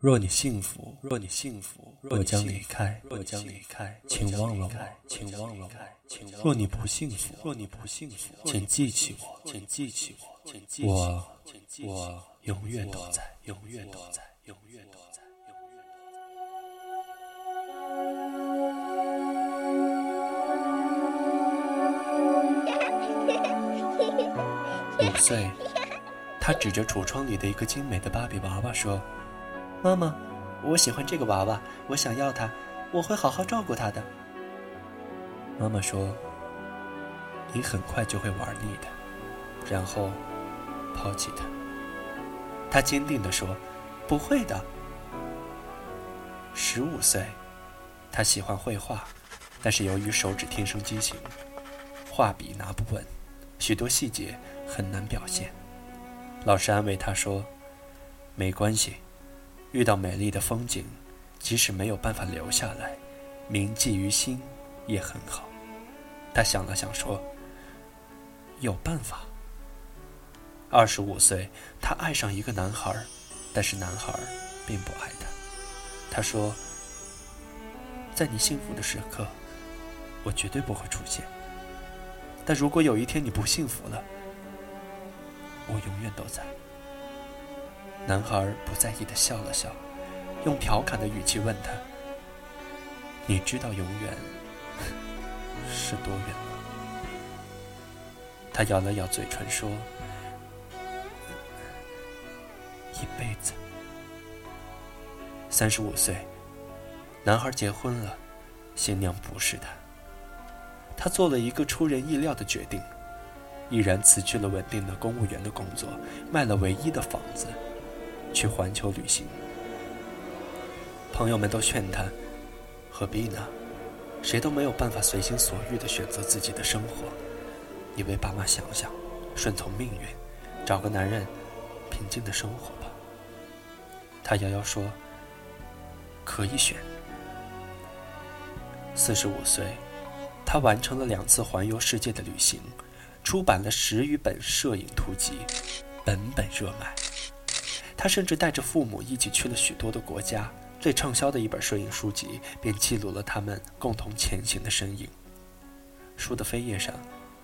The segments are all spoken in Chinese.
若你幸福，若你幸福，若将离开，若将离开，请忘了我，请忘了我。若你不幸福，若你不幸福，请记起我，请记起我，请记起我，我永远都在，永远都在，永远都在，永远都在。五岁，他指着橱窗里的一个精美的芭比娃娃说。妈妈，我喜欢这个娃娃，我想要它，我会好好照顾它的。妈妈说：“你很快就会玩腻的，然后抛弃它。”他坚定地说：“不会的。”十五岁，他喜欢绘画，但是由于手指天生畸形，画笔拿不稳，许多细节很难表现。老师安慰他说：“没关系。”遇到美丽的风景，即使没有办法留下来，铭记于心也很好。他想了想说：“有办法。”二十五岁，他爱上一个男孩，但是男孩并不爱他。他说：“在你幸福的时刻，我绝对不会出现。但如果有一天你不幸福了，我永远都在。”男孩不在意的笑了笑，用调侃的语气问他：“你知道永远是多远吗？”他咬了咬嘴唇说：“一辈子。”三十五岁，男孩结婚了，新娘不是他。他做了一个出人意料的决定，毅然辞去了稳定的公务员的工作，卖了唯一的房子。去环球旅行，朋友们都劝他：“何必呢？谁都没有办法随心所欲地选择自己的生活。你为爸妈想想，顺从命运，找个男人，平静的生活吧。”他摇摇说：“可以选。”四十五岁，他完成了两次环游世界的旅行，出版了十余本摄影图集，本本热卖。他甚至带着父母一起去了许多的国家，最畅销的一本摄影书籍便记录了他们共同前行的身影。书的扉页上，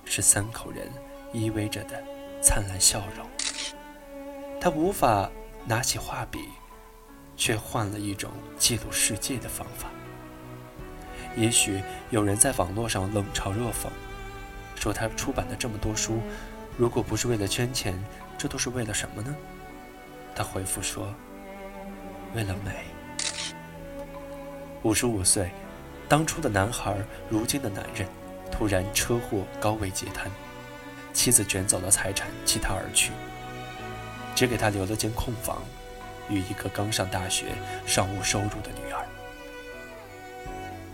是三口人依偎着的灿烂笑容。他无法拿起画笔，却换了一种记录世界的方法。也许有人在网络上冷嘲热讽，说他出版的这么多书，如果不是为了圈钱，这都是为了什么呢？他回复说：“为了美。”五十五岁，当初的男孩，如今的男人，突然车祸高位截瘫，妻子卷走了财产，弃他而去，只给他留了间空房，与一个刚上大学、尚无收入的女儿。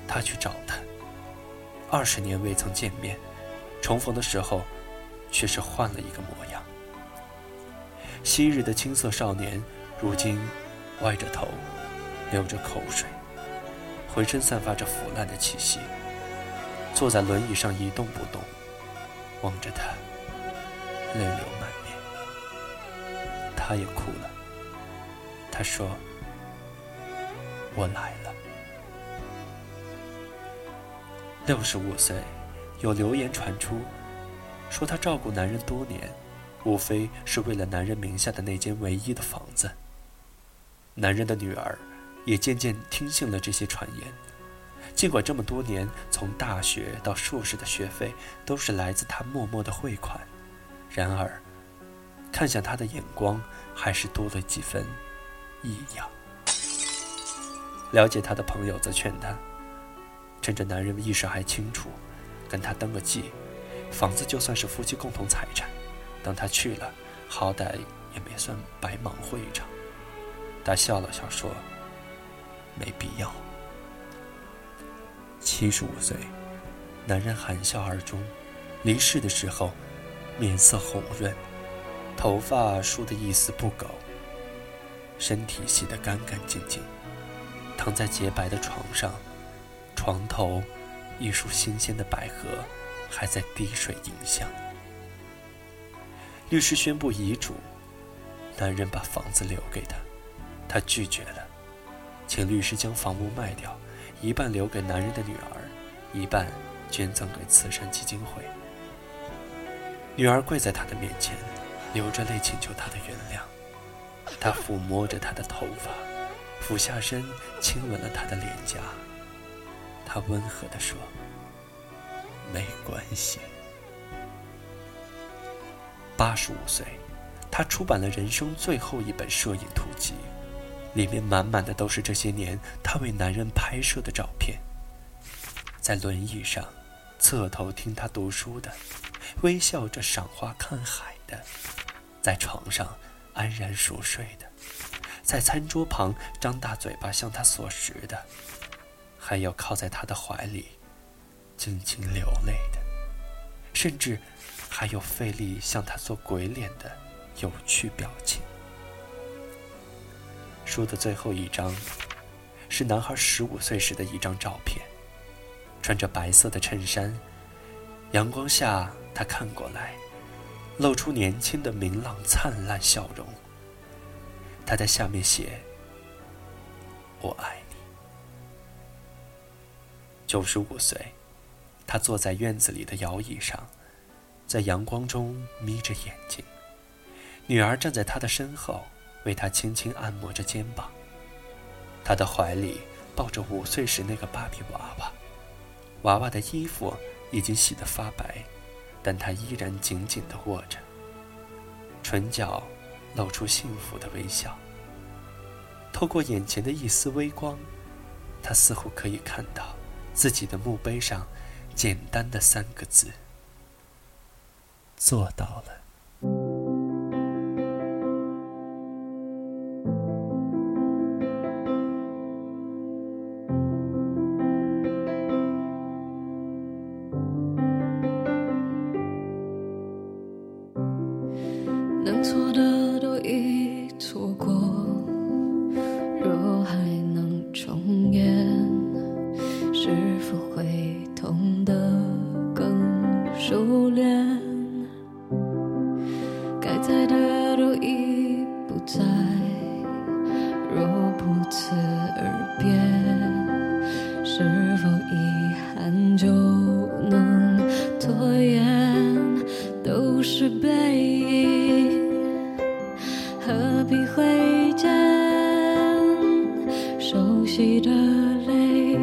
他去找她，二十年未曾见面，重逢的时候，却是换了一个模样。昔日的青涩少年，如今歪着头，流着口水，浑身散发着腐烂的气息，坐在轮椅上一动不动，望着他，泪流满面。他也哭了。他说：“我来了。”六十五岁，有流言传出，说他照顾男人多年。无非是为了男人名下的那间唯一的房子。男人的女儿也渐渐听信了这些传言，尽管这么多年从大学到硕士的学费都是来自他默默的汇款，然而看向他的眼光还是多了几分异样。了解他的朋友则劝他，趁着男人意识还清楚，跟他登个记，房子就算是夫妻共同财产。等他去了，好歹也没算白忙活一场。他笑了笑说：“没必要。”七十五岁，男人含笑而终。离世的时候，面色红润，头发梳得一丝不苟，身体洗得干干净净，躺在洁白的床上，床头一束新鲜的百合还在滴水迎香。律师宣布遗嘱，男人把房子留给他，他拒绝了。请律师将房屋卖掉，一半留给男人的女儿，一半捐赠给慈善基金会。女儿跪在他的面前，流着泪请求他的原谅。他抚摸着她的头发，俯下身亲吻了她的脸颊。他温和地说：“没关系。”八十五岁，他出版了人生最后一本摄影图集，里面满满的都是这些年他为男人拍摄的照片。在轮椅上，侧头听他读书的，微笑着赏花看海的，在床上。安然熟睡的，在餐桌旁张大嘴巴向他索食的，还有靠在他的怀里静静流泪的，甚至还有费力向他做鬼脸的有趣表情。书的最后一张是男孩十五岁时的一张照片，穿着白色的衬衫，阳光下他看过来。露出年轻的明朗灿烂笑容。他在下面写：“我爱你。”九十五岁，他坐在院子里的摇椅上，在阳光中眯着眼睛。女儿站在他的身后，为他轻轻按摩着肩膀。他的怀里抱着五岁时那个芭比娃娃，娃娃的衣服已经洗得发白。但他依然紧紧地握着，唇角露出幸福的微笑。透过眼前的一丝微光，他似乎可以看到自己的墓碑上简单的三个字：做到了。熟悉的泪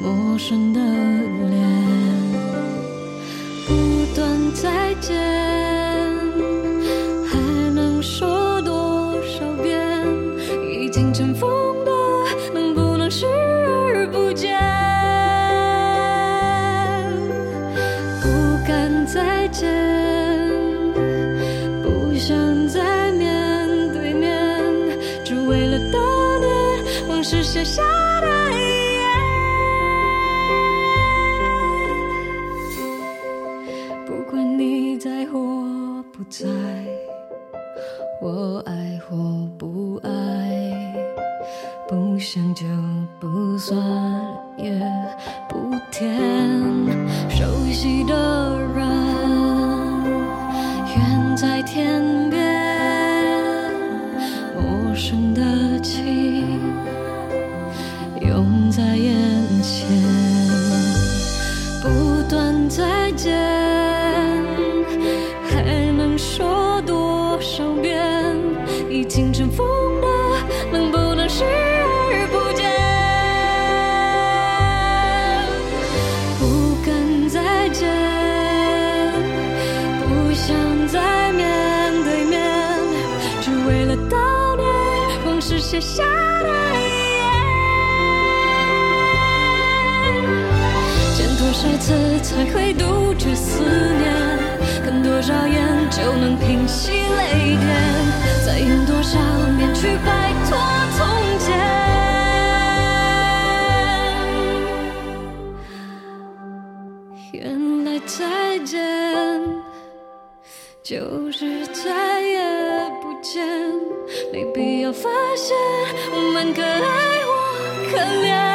陌生的脸不断再见。剩下的不管你在或不在，我爱或不爱，不想就不算，也不甜，熟悉的在眼前不断再见，还能说多少遍？已经尘封的，能不能视而不见？不敢再见，不想再面对面，只为了悼念往事写下的。少次才会杜绝思念？看多少眼就能平息泪点？再用多少年去摆脱从前？原来再见就是再也不见。没必要发现我们可爱或可怜。